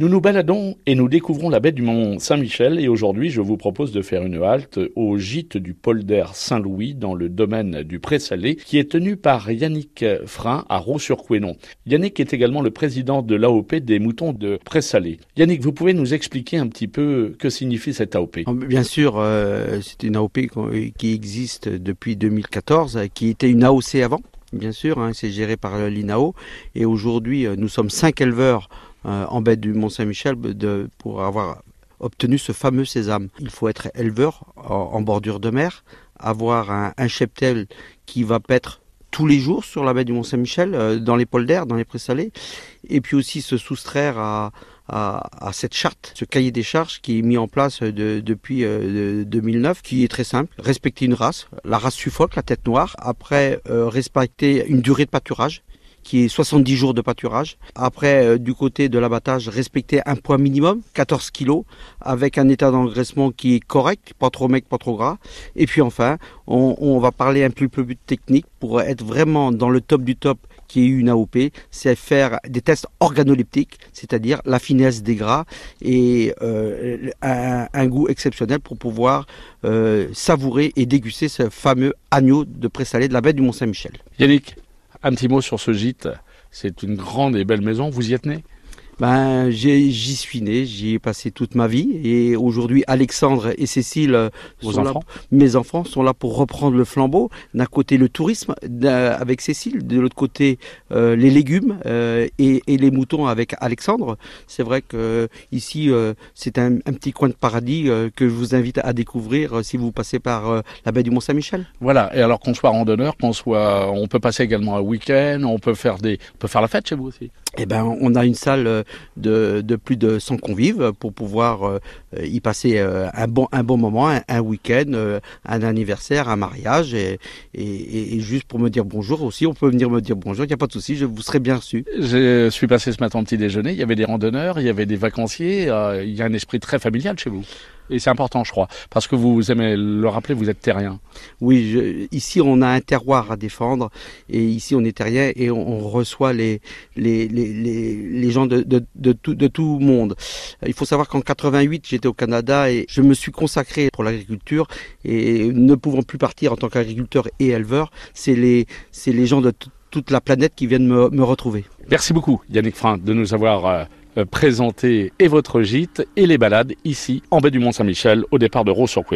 Nous nous baladons et nous découvrons la baie du Mont Saint-Michel et aujourd'hui je vous propose de faire une halte au gîte du polder Saint-Louis dans le domaine du Pré-Salé qui est tenu par Yannick Frein à Raux-sur-Couesnon. Yannick est également le président de l'AOP des moutons de Pré-Salé. Yannick, vous pouvez nous expliquer un petit peu que signifie cette AOP oh, Bien sûr, euh, c'est une AOP qui existe depuis 2014, qui était une AOC avant bien sûr, hein, c'est géré par l'INAO. Et aujourd'hui, euh, nous sommes cinq éleveurs euh, en baie du Mont-Saint-Michel pour avoir obtenu ce fameux sésame. Il faut être éleveur en, bordure de mer, avoir un, cheptel qui va paître tous les jours sur la baie du Mont-Saint-Michel, euh, dans les polders, dans les présalés, et puis aussi se soustraire à, cette charte, ce cahier des charges qui est mis en place depuis 2009, euh, qui est très simple. Respecter une race, la race Suffolk, la tête noire. Après, respecter une durée de pâturage qui est 70 jours de pâturage. Après, euh, du côté de l'abattage, respecter un poids minimum, 14 kg, avec un état d'engraissement qui est correct, pas trop mec, pas trop gras. Et puis enfin, on, va parler un peu plus technique pour être vraiment dans le top du top qui est une AOP, c'est faire des tests organoleptiques, c'est-à-dire la finesse des gras et euh, un, goût exceptionnel pour pouvoir euh, savourer et déguster ce fameux agneau de présalé de la baie du Mont-Saint-Michel. Yannick, un petit mot sur ce gîte. C'est une grande et belle maison. Vous y êtes né? Ben, j'y suis né, j'y ai passé toute ma vie. Et aujourd'hui, Alexandre et Cécile, euh, mes enfants, sont là pour reprendre le flambeau. D'un côté, le tourisme avec Cécile, de l'autre côté, euh, les légumes euh, et, les moutons avec Alexandre. C'est vrai que ici, c'est un, petit coin de paradis que je vous invite à découvrir si vous passez par la baie du Mont-Saint-Michel. Voilà. Et alors qu'on soit randonneur, qu'on soit, on peut passer également un week-end, on peut faire des, on peut faire la fête chez vous aussi. Eh ben, on a une salle de, plus de 100 convives pour pouvoir euh, y passer euh, un, bon, un bon moment, un, week-end, euh, un anniversaire, un mariage. Et, juste pour me dire bonjour aussi, on peut venir me dire bonjour, il n'y a pas de souci, je vous serai bien reçu. Je suis passé ce matin au petit déjeuner, il y avait des randonneurs, il y avait des vacanciers, il y a un esprit très familial chez vous. Et c'est important, je crois, parce que vous aimez le rappeler, vous êtes terrien. Oui, ici on a un terroir à défendre, et ici on est terrien et on, reçoit les, les, les, les, gens de, de, de, tout, de tout le monde. Il faut savoir qu'en 88, j'étais au Canada et je me suis consacré pour l'agriculture, et ne pouvant plus partir en tant qu'agriculteur et éleveur, c'est les, les gens de toute la planète qui viennent me, me retrouver. Merci beaucoup Yannick Frein de nous avoir... Euh, présenter et votre gîte et les balades ici en baie du Mont-Saint-Michel au départ de Raux-sur-Couesnon.